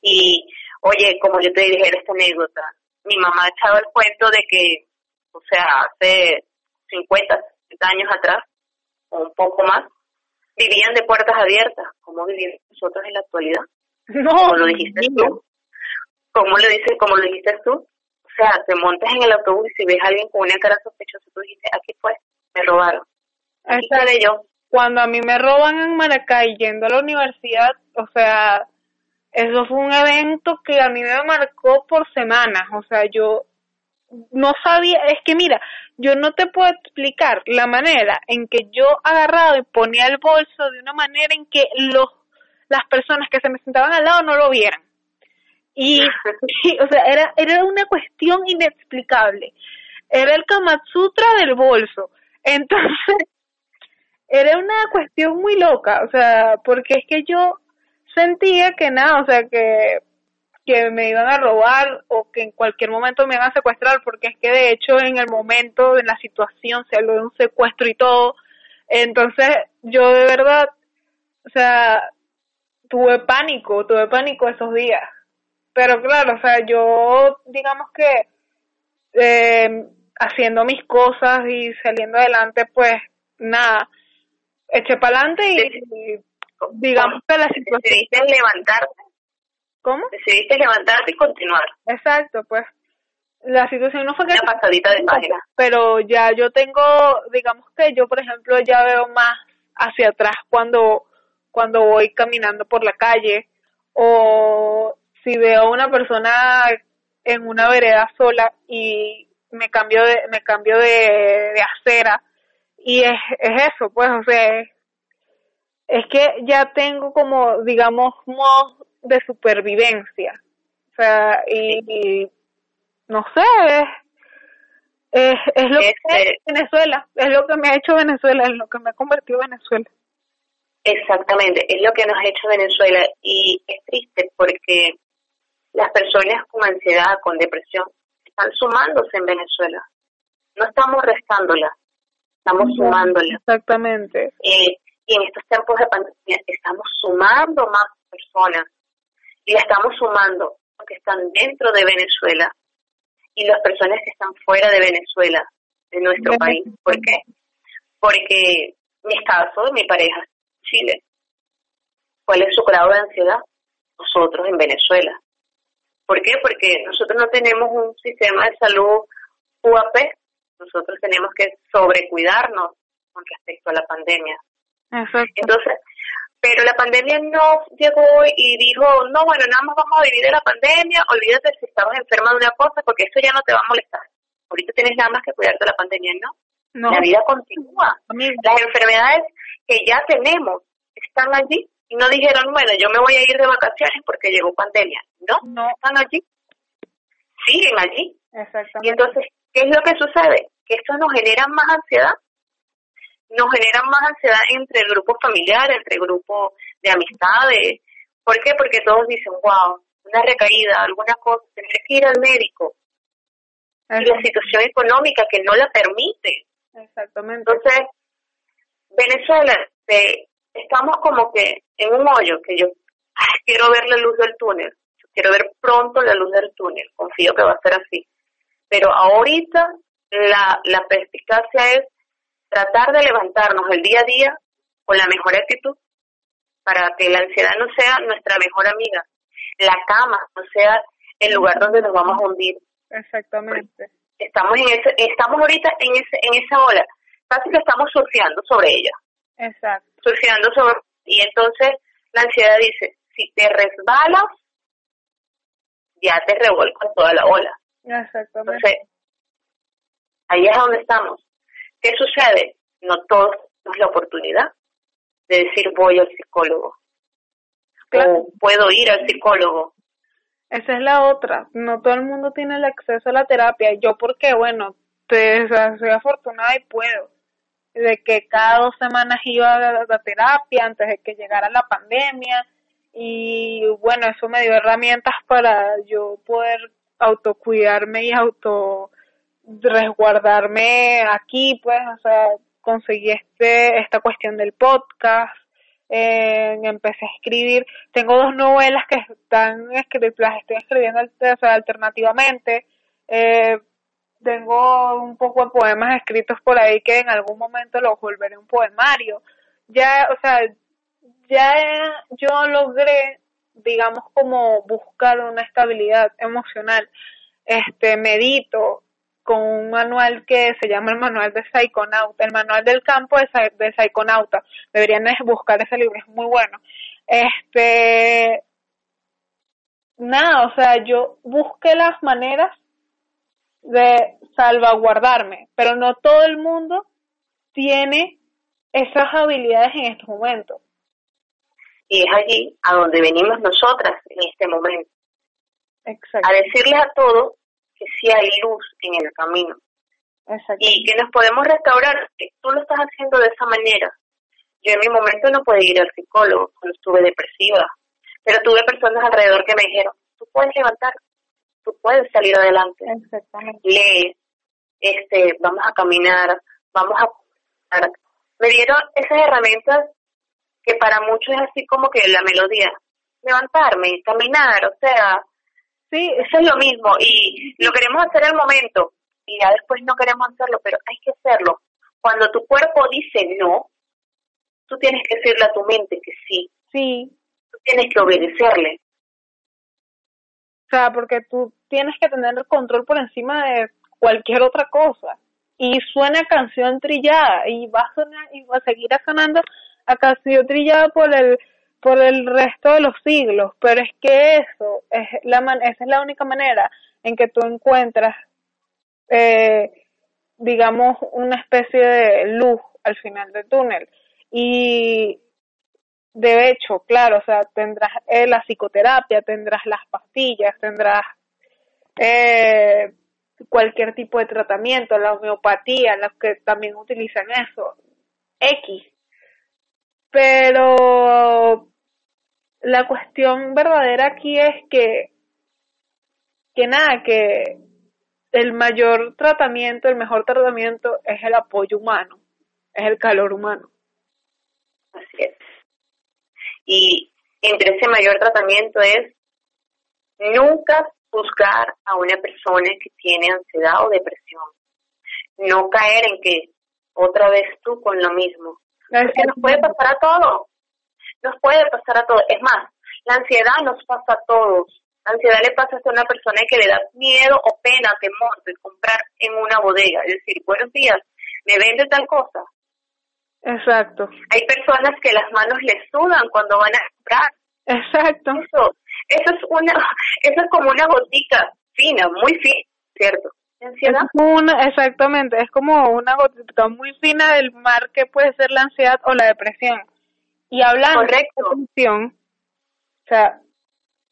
Y, oye, como yo te dije esta anécdota, mi mamá echaba el cuento de que, o sea, hace 50, 60 años atrás, o un poco más, vivían de puertas abiertas, como vivimos nosotros en la actualidad. No, como lo dijiste tú. Como lo dices, como lo dijiste tú. O sea, te montas en el autobús y si ves a alguien con una cara sospechosa, tú dices, aquí fue, me robaron. De yo. Cuando a mí me roban en Maracay yendo a la universidad, o sea, eso fue un evento que a mí me marcó por semanas. O sea, yo no sabía, es que mira, yo no te puedo explicar la manera en que yo agarraba y ponía el bolso de una manera en que los las personas que se me sentaban al lado no lo vieran. Y, o sea, era, era una cuestión inexplicable. Era el Kamatsutra del bolso. Entonces, era una cuestión muy loca, o sea, porque es que yo sentía que nada, o sea, que que me iban a robar o que en cualquier momento me iban a secuestrar, porque es que de hecho en el momento, en la situación, se habló de un secuestro y todo. Entonces yo de verdad, o sea, tuve pánico, tuve pánico esos días. Pero claro, o sea, yo digamos que eh, haciendo mis cosas y saliendo adelante, pues nada, eché para adelante y, digamos que la situación... levantarte ¿Cómo? Decidiste levantarte y continuar. Exacto, pues la situación no fue que... Una pasadita de página. Pero ya yo tengo, digamos que yo, por ejemplo, ya veo más hacia atrás cuando, cuando voy caminando por la calle o si veo a una persona en una vereda sola y me cambio de, me cambio de, de acera y es, es eso, pues, o sea, es, es que ya tengo como, digamos, modos de supervivencia. O sea, y, no sé, es, es, lo que es este Venezuela, es lo que me ha hecho Venezuela, es lo que me ha convertido Venezuela. Exactamente, es lo que nos ha hecho Venezuela y es triste porque las personas con ansiedad, con depresión, están sumándose en Venezuela. No estamos restándolas, estamos sumándolas. Exactamente. Eh, y en estos tiempos de pandemia estamos sumando más personas y estamos sumando porque están dentro de Venezuela y las personas que están fuera de Venezuela, de nuestro país. ¿Por qué? Porque mi caso, mi pareja, Chile. ¿Cuál es su grado de ansiedad? Nosotros en Venezuela. ¿Por qué? Porque nosotros no tenemos un sistema de salud UAP, nosotros tenemos que sobrecuidarnos con respecto a la pandemia. Entonces, pero la pandemia no llegó y dijo, no, bueno, nada más vamos a vivir de la pandemia, olvídate si estabas enferma de una cosa, porque eso ya no te va a molestar. Ahorita tienes nada más que cuidarte de la pandemia, ¿no? La vida continúa. Las enfermedades que ya tenemos están allí y no dijeron, bueno, yo me voy a ir de vacaciones porque llegó pandemia. No, no están allí. Siguen allí. Exactamente. Y entonces, ¿qué es lo que sucede? Que esto nos genera más ansiedad nos generan más ansiedad entre el grupo familiar, entre el grupo de amistades. ¿Por qué? Porque todos dicen, wow, una recaída, alguna cosa, tener que ir al médico. Y la situación económica que no la permite. Exactamente. Entonces, Venezuela, estamos como que en un hoyo que yo quiero ver la luz del túnel. quiero ver pronto la luz del túnel. Confío que va a ser así. Pero ahorita la, la perspicacia es tratar de levantarnos el día a día con la mejor actitud para que la ansiedad no sea nuestra mejor amiga, la cama no sea el lugar donde nos vamos a hundir. Exactamente. Estamos en ese, estamos ahorita en ese, en esa ola. casi que estamos surfeando sobre ella. Exacto. Surfeando sobre, y entonces la ansiedad dice, si te resbalas, ya te revuelco toda la ola. Exactamente. Entonces, ahí es donde estamos. ¿Qué sucede? No todos tenemos la oportunidad de decir voy al psicólogo. O puedo ir al psicólogo. Esa es la otra. No todo el mundo tiene el acceso a la terapia. Yo porque, bueno, te, soy afortunada y puedo. De que cada dos semanas iba a la terapia antes de que llegara la pandemia. Y bueno, eso me dio herramientas para yo poder autocuidarme y auto resguardarme aquí, pues, o sea, conseguí este, esta cuestión del podcast, eh, empecé a escribir, tengo dos novelas que están las estoy escribiendo alternativamente, eh, tengo un poco de poemas escritos por ahí que en algún momento los volveré un poemario, ya, o sea, ya yo logré, digamos, como buscar una estabilidad emocional, este, medito, con un manual que se llama el manual de Psychonauta, el manual del campo de, de Psychonauta. Deberían buscar ese libro, es muy bueno. Este, nada, o sea, yo busqué las maneras de salvaguardarme, pero no todo el mundo tiene esas habilidades en estos momentos. Y es allí a donde venimos nosotras en este momento. Exacto. A decirles a todos que sí hay luz en el camino. Y que nos podemos restaurar, tú lo estás haciendo de esa manera. Yo en mi momento no pude ir al psicólogo cuando estuve depresiva, pero tuve personas alrededor que me dijeron, tú puedes levantar, tú puedes salir adelante. Lee, este, vamos a caminar, vamos a... Me dieron esas herramientas que para muchos es así como que la melodía, levantarme, caminar, o sea, Sí, eso es lo mismo y lo queremos hacer al momento y ya después no queremos hacerlo, pero hay que hacerlo. Cuando tu cuerpo dice no, tú tienes que decirle a tu mente que sí. Sí. Tú tienes que obedecerle. O sea, porque tú tienes que tener el control por encima de cualquier otra cosa. Y suena canción trillada y va a sonar y va a seguir sonando a canción trillada por el por el resto de los siglos, pero es que eso es la esa es la única manera en que tú encuentras, eh, digamos, una especie de luz al final del túnel. Y de hecho, claro, o sea, tendrás eh, la psicoterapia, tendrás las pastillas, tendrás eh, cualquier tipo de tratamiento, la homeopatía, los que también utilizan eso, X. Pero la cuestión verdadera aquí es que, que nada, que el mayor tratamiento, el mejor tratamiento es el apoyo humano, es el calor humano. Así es. Y entre ese mayor tratamiento es nunca juzgar a una persona que tiene ansiedad o depresión. No caer en que otra vez tú con lo mismo. Es que nos puede pasar a todos nos puede pasar a todos. Es más, la ansiedad nos pasa a todos. La ansiedad le pasa a una persona que le da miedo o pena, temor de comprar en una bodega. Es decir, buenos días, ¿me vende tal cosa? Exacto. Hay personas que las manos les sudan cuando van a comprar. Exacto. Eso, eso es una, eso es como una gotica fina, muy fina, ¿cierto? Ansiedad. una, exactamente, es como una gotica muy fina del mar que puede ser la ansiedad o la depresión. Y hablando de depresión, o sea,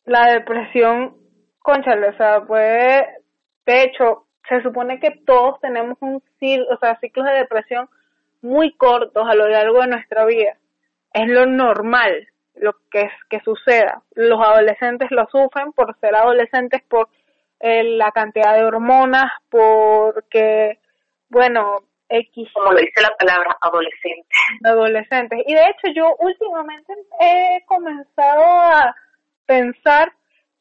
la depresión, conchale, o sea, puede, de hecho, se supone que todos tenemos un o sea, ciclos de depresión muy cortos a lo largo de nuestra vida. Es lo normal lo que es que suceda. Los adolescentes lo sufren por ser adolescentes, por eh, la cantidad de hormonas, porque, bueno, X. Como lo dice la palabra, adolescente. Adolescentes. Y de hecho yo últimamente he comenzado a pensar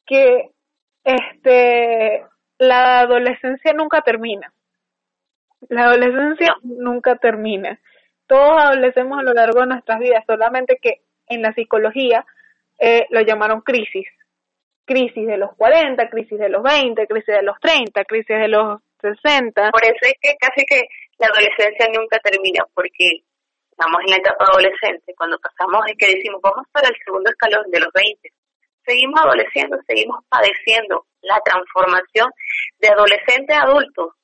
que este la adolescencia nunca termina. La adolescencia nunca termina. Todos adolecemos a lo largo de nuestras vidas, solamente que en la psicología eh, lo llamaron crisis. Crisis de los 40, crisis de los 20, crisis de los 30, crisis de los 60. Por eso es que casi que la adolescencia nunca termina porque estamos en la etapa adolescente, cuando pasamos es que decimos, vamos para el segundo escalón de los 20, seguimos adoleciendo, seguimos padeciendo la transformación de adolescente a adulto.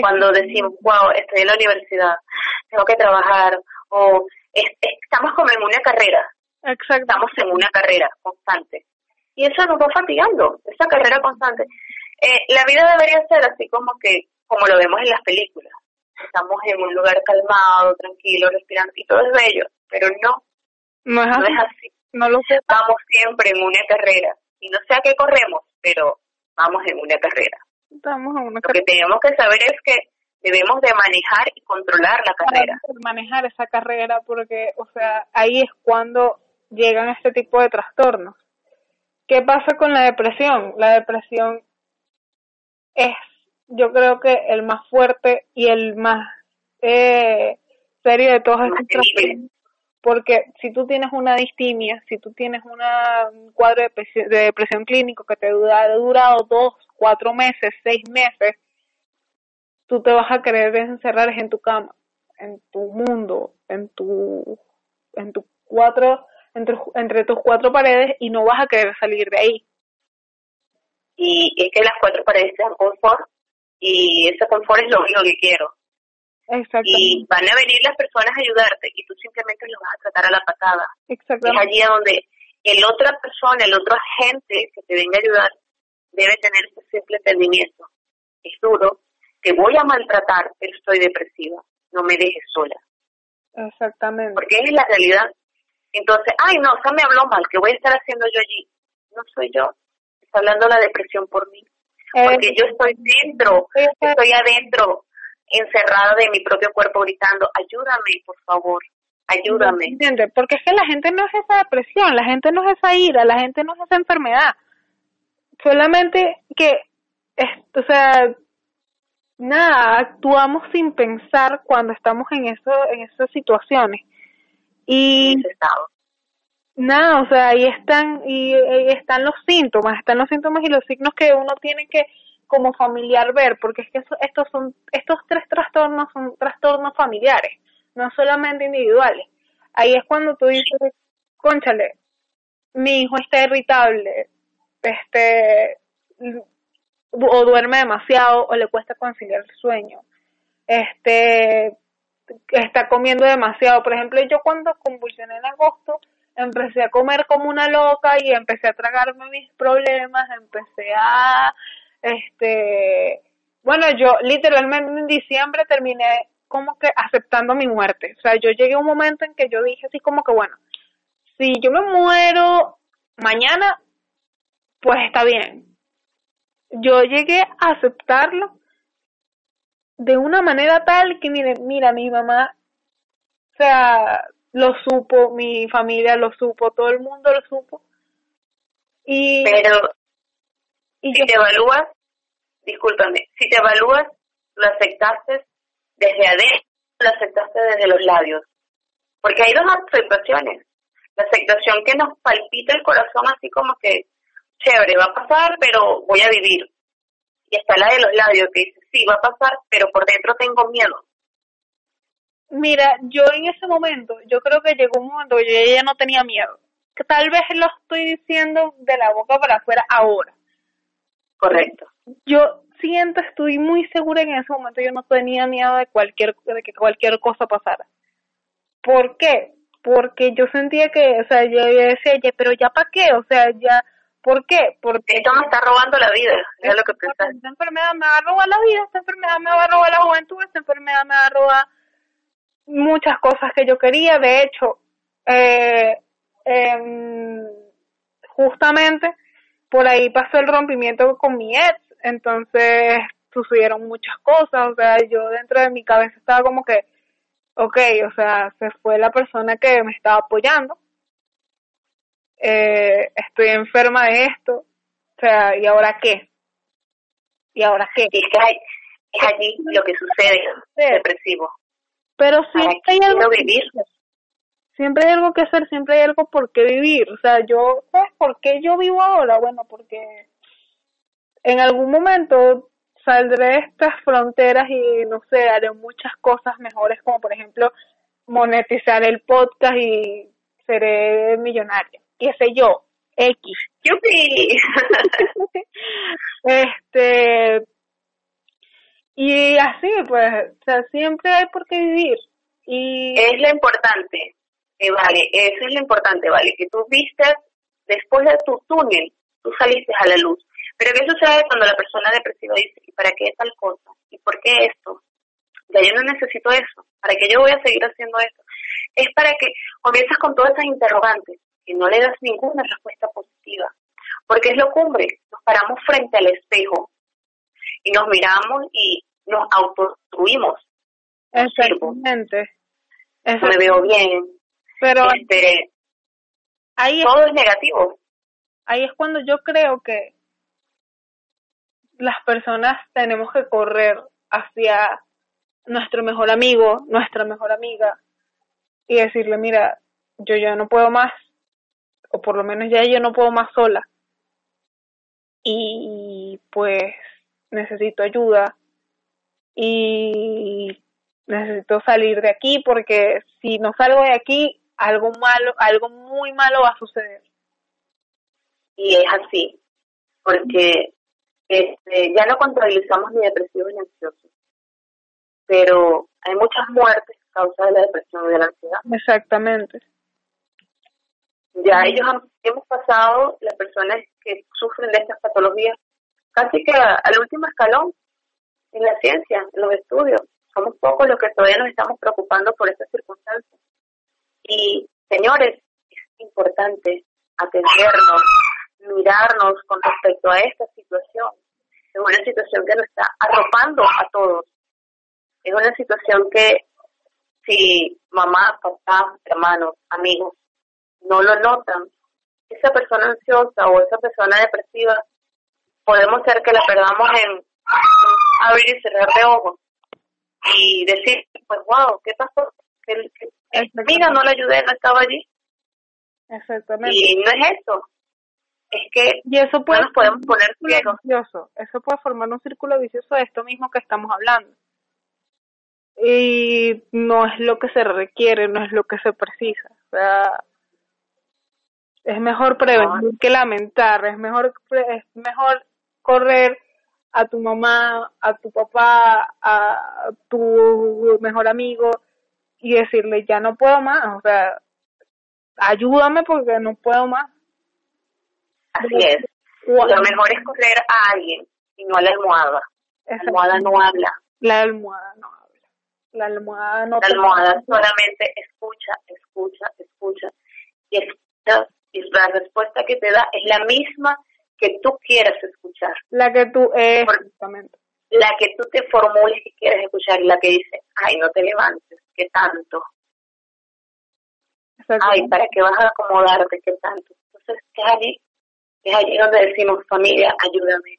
Cuando decimos, wow, estoy en la universidad, tengo que trabajar, o estamos como en una carrera, estamos en una carrera constante. Y eso nos va fatigando, esa carrera constante. Eh, la vida debería ser así como que, como lo vemos en las películas. Estamos en un lugar calmado, tranquilo, respirando, y todo es bello, pero no, no es así. No, lo sé. Vamos siempre en una carrera, y no sé a qué corremos, pero vamos en una carrera. Una Lo que tenemos que saber es que debemos de manejar y controlar la carrera. Manejar esa carrera porque, o sea, ahí es cuando llegan este tipo de trastornos. ¿Qué pasa con la depresión? La depresión es, yo creo que el más fuerte y el más eh, serio de todos estos trastornos. Porque si tú tienes una distimia, si tú tienes una, un cuadro de, depresión clínico que te ha durado dos, cuatro meses, seis meses, tú te vas a querer encerrar en tu cama, en tu mundo, en tu, en tu cuatro, entre, entre tus cuatro paredes y no vas a querer salir de ahí. Y es que las cuatro paredes sean confort y ese confort es lo único que quiero. Y van a venir las personas a ayudarte y tú simplemente los vas a tratar a la patada. Exactamente. Es allí donde el otra persona, el otro agente que te venga a ayudar debe tener ese simple entendimiento. Es duro, te voy a maltratar, pero estoy depresiva, no me dejes sola. Exactamente. Porque es la realidad. Entonces, ay, no, o sea, me habló mal, ¿qué voy a estar haciendo yo allí? No soy yo, está hablando la depresión por mí. Eh, Porque yo estoy dentro, estoy adentro, encerrada de mi propio cuerpo gritando, ayúdame, por favor, ayúdame. ¿Entiendes? Porque es que la gente no es esa depresión, la gente no es esa ira, la gente no es esa enfermedad. Solamente que, o sea, nada, actuamos sin pensar cuando estamos en eso, en esas situaciones. Y nada, o sea, ahí están y, ahí están los síntomas, están los síntomas y los signos que uno tiene que como familiar ver, porque es que estos son estos tres trastornos son trastornos familiares, no solamente individuales. Ahí es cuando tú dices, "Conchale, mi hijo está irritable, este o duerme demasiado o le cuesta conciliar el sueño. Este está comiendo demasiado. Por ejemplo, yo cuando convulsioné en agosto, empecé a comer como una loca y empecé a tragarme mis problemas, empecé a este bueno, yo literalmente en diciembre terminé como que aceptando mi muerte. O sea, yo llegué a un momento en que yo dije así como que bueno, si yo me muero mañana, pues está bien yo llegué a aceptarlo de una manera tal que, mire, mira, mi mamá, o sea, lo supo, mi familia lo supo, todo el mundo lo supo. Y, Pero, y si te evalúas, discúlpame, si te evalúas, lo aceptaste desde adentro, lo aceptaste desde los labios. Porque hay dos aceptaciones. La aceptación que nos palpita el corazón así como que chévere, va a pasar, pero voy a vivir. Y está la de los labios que dice, sí, va a pasar, pero por dentro tengo miedo. Mira, yo en ese momento, yo creo que llegó un momento que yo ya no tenía miedo. Que tal vez lo estoy diciendo de la boca para afuera ahora. Correcto. Yo siento, estoy muy segura en ese momento yo no tenía miedo de cualquier de que cualquier cosa pasara. ¿Por qué? Porque yo sentía que, o sea, yo decía, pero ya para qué, o sea, ya ¿Por qué? Porque esto me está robando la vida, es lo que pensás. Esta enfermedad me va a robar la vida, esta enfermedad me va a robar la juventud, esta enfermedad me va a robar muchas cosas que yo quería. De hecho, eh, eh, justamente por ahí pasó el rompimiento con mi ex, entonces sucedieron muchas cosas, o sea, yo dentro de mi cabeza estaba como que, ok, o sea, se fue la persona que me estaba apoyando, eh, estoy enferma de esto, o sea, ¿y ahora qué? ¿Y ahora qué? es que hay, es allí lo que sucede, depresivo. Pero siempre hay algo vivir. Siempre hay algo que hacer, siempre hay algo por qué vivir. O sea, yo, ¿sabes por qué yo vivo ahora? Bueno, porque en algún momento, saldré de estas fronteras y no sé, haré muchas cosas mejores, como por ejemplo monetizar el podcast y seré millonaria. Qué sé yo, X. ¡Yupi! este, y así, pues, o sea, siempre hay por qué vivir. Y es lo importante, eh, vale, eso es lo importante, vale, que tú vistes después de tu túnel, tú saliste a la luz. Pero ¿qué sucede cuando la persona depresiva dice, ¿y para qué tal cosa? ¿Y por qué esto? Ya yo no necesito eso. ¿Para qué yo voy a seguir haciendo esto? Es para que comienzas con todas esas interrogantes y no le das ninguna respuesta positiva. Porque es lo cumbre. Nos paramos frente al espejo y nos miramos y nos autodestruimos. Exactamente. Me veo bien. Pero este, ahí todo es negativo. Ahí es cuando yo creo que las personas tenemos que correr hacia nuestro mejor amigo, nuestra mejor amiga, y decirle, mira, yo ya no puedo más, o por lo menos ya yo no puedo más sola, y pues necesito ayuda, y necesito salir de aquí, porque si no salgo de aquí, algo malo, algo muy malo va a suceder. Y es así, porque este, ya no contabilizamos ni depresivos ni ansiosos, pero hay muchas muertes a causa de la depresión y de la ansiedad. Exactamente. Ya ellos hemos pasado, las personas que sufren de estas patologías, casi que al último escalón en la ciencia, en los estudios. Somos pocos los que todavía nos estamos preocupando por estas circunstancias. Y, señores, es importante atendernos, mirarnos con respecto a esta situación. Es una situación que nos está arropando a todos. Es una situación que si mamá, papá, hermanos, amigos no lo notan, esa persona ansiosa o esa persona depresiva, podemos ser que la perdamos en abrir y cerrar de ojos y decir, pues wow, ¿qué pasó? Que, amiga no la ayudé, no estaba allí. Exactamente. Y no es eso, es que y eso puede no nos podemos poner ciegos. Vicioso. Eso puede formar un círculo vicioso de esto mismo que estamos hablando. Y no es lo que se requiere, no es lo que se precisa. O sea, es mejor prevenir que lamentar, es mejor, es mejor correr a tu mamá, a tu papá, a tu mejor amigo y decirle, ya no puedo más, o sea, ayúdame porque no puedo más. Así es. Lo mejor es correr a alguien y no a la almohada. La almohada no habla. La almohada no habla. La almohada no La almohada solamente escucha, escucha, escucha. Y, y la respuesta que te da es la misma que tú quieras escuchar. La que tú, eh, exactamente. La que tú te formules que quieres escuchar y la que dice, ay, no te levantes, ¿qué tanto? Ay, ¿para qué vas a acomodarte? ¿Qué tanto? Entonces, es allí, es allí donde decimos, familia, ayúdame.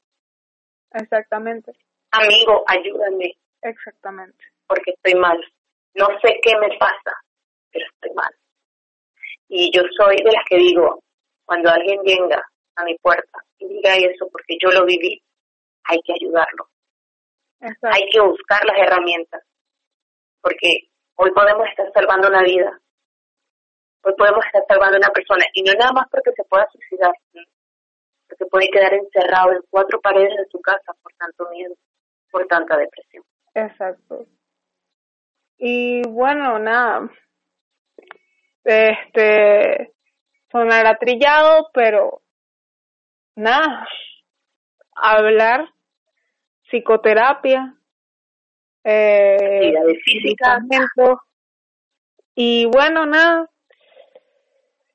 Exactamente. Amigo, ayúdame. Exactamente. Porque estoy mal. No sé qué me pasa, pero estoy mal. Y yo soy de las que digo, cuando alguien venga a mi puerta y diga eso porque yo lo viví, hay que ayudarlo. Hay que buscar las herramientas, porque hoy podemos estar salvando una vida, hoy podemos estar salvando a una persona, y no nada más porque se pueda suicidar, porque puede quedar encerrado en cuatro paredes de su casa por tanto miedo, por tanta depresión. Exacto. Y bueno, nada, este, sonará trillado, pero nada, hablar, psicoterapia, eh, de física, y bueno, nada,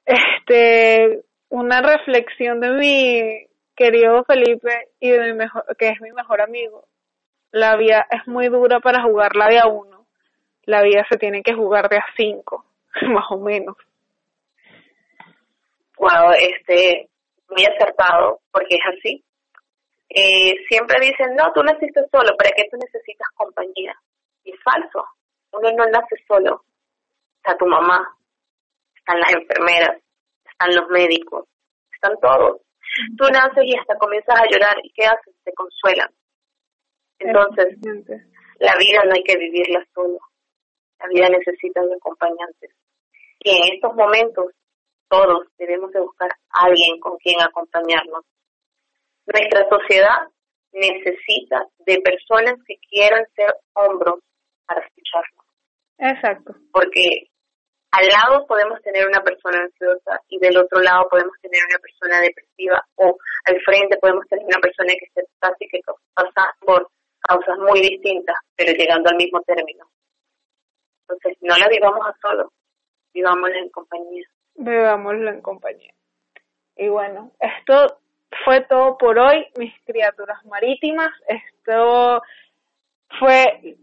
este, una reflexión de mi querido Felipe y de mi mejor, que es mi mejor amigo. La vida es muy dura para jugarla de a uno. La vida se tiene que jugar de a cinco, más o menos. Wow, este, muy acertado, porque es así. Eh, siempre dicen, no, tú naciste solo, ¿para qué tú necesitas compañía? Y es falso, uno no nace solo. Está tu mamá, están las enfermeras, están los médicos, están todos. Tú naces y hasta comienzas a llorar y ¿qué haces? Te consuelan. Entonces, la vida no hay que vivirla solo. La vida necesita de acompañantes. Y en estos momentos, todos debemos de buscar a alguien con quien acompañarnos. Nuestra sociedad necesita de personas que quieran ser hombros para escucharnos. Exacto. Porque al lado podemos tener una persona ansiosa y del otro lado podemos tener una persona depresiva o al frente podemos tener una persona que se casi que pasa por causas muy distintas, pero llegando al mismo término. Entonces, no la vivamos a solo, vivámosla en compañía. Vivámosla en compañía. Y bueno, esto fue todo por hoy, mis criaturas marítimas. Esto fue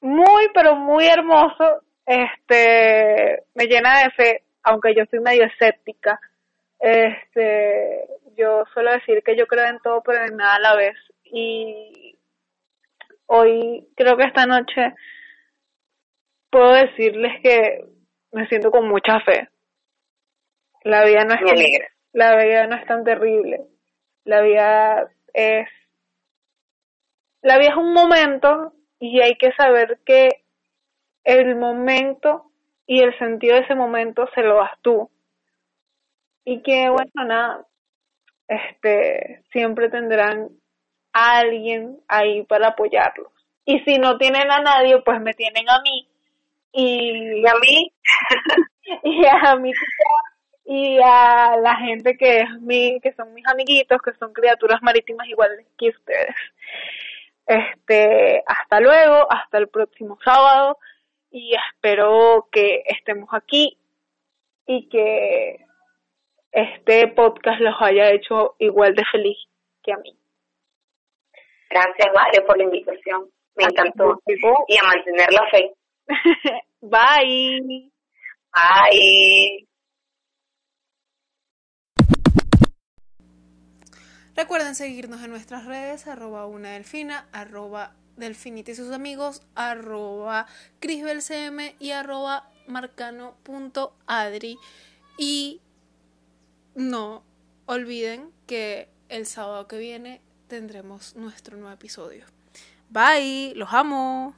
muy, pero muy hermoso. Este, me llena de fe, aunque yo soy medio escéptica. Este, yo suelo decir que yo creo en todo, pero en nada a la vez. Y hoy, creo que esta noche, puedo decirles que me siento con mucha fe. La vida no es tan, la vida no es tan terrible. La vida es la vida es un momento y hay que saber que el momento y el sentido de ese momento se lo das tú. Y que bueno, nada, este siempre tendrán a alguien ahí para apoyarlos. Y si no tienen a nadie, pues me tienen a mí. Y, a mí. y a mí y a la gente que es mi, que son mis amiguitos, que son criaturas marítimas iguales que ustedes. Este, hasta luego, hasta el próximo sábado y espero que estemos aquí y que este podcast los haya hecho igual de feliz que a mí. Gracias, Vale, por la invitación. Me encantó. Y a mantener la fe. Bye. Bye. Recuerden seguirnos en nuestras redes, arroba una delfina, arroba delfinita y sus amigos, arroba crisbelcm y arroba marcano.adri. Y no olviden que el sábado que viene tendremos nuestro nuevo episodio. Bye, los amo.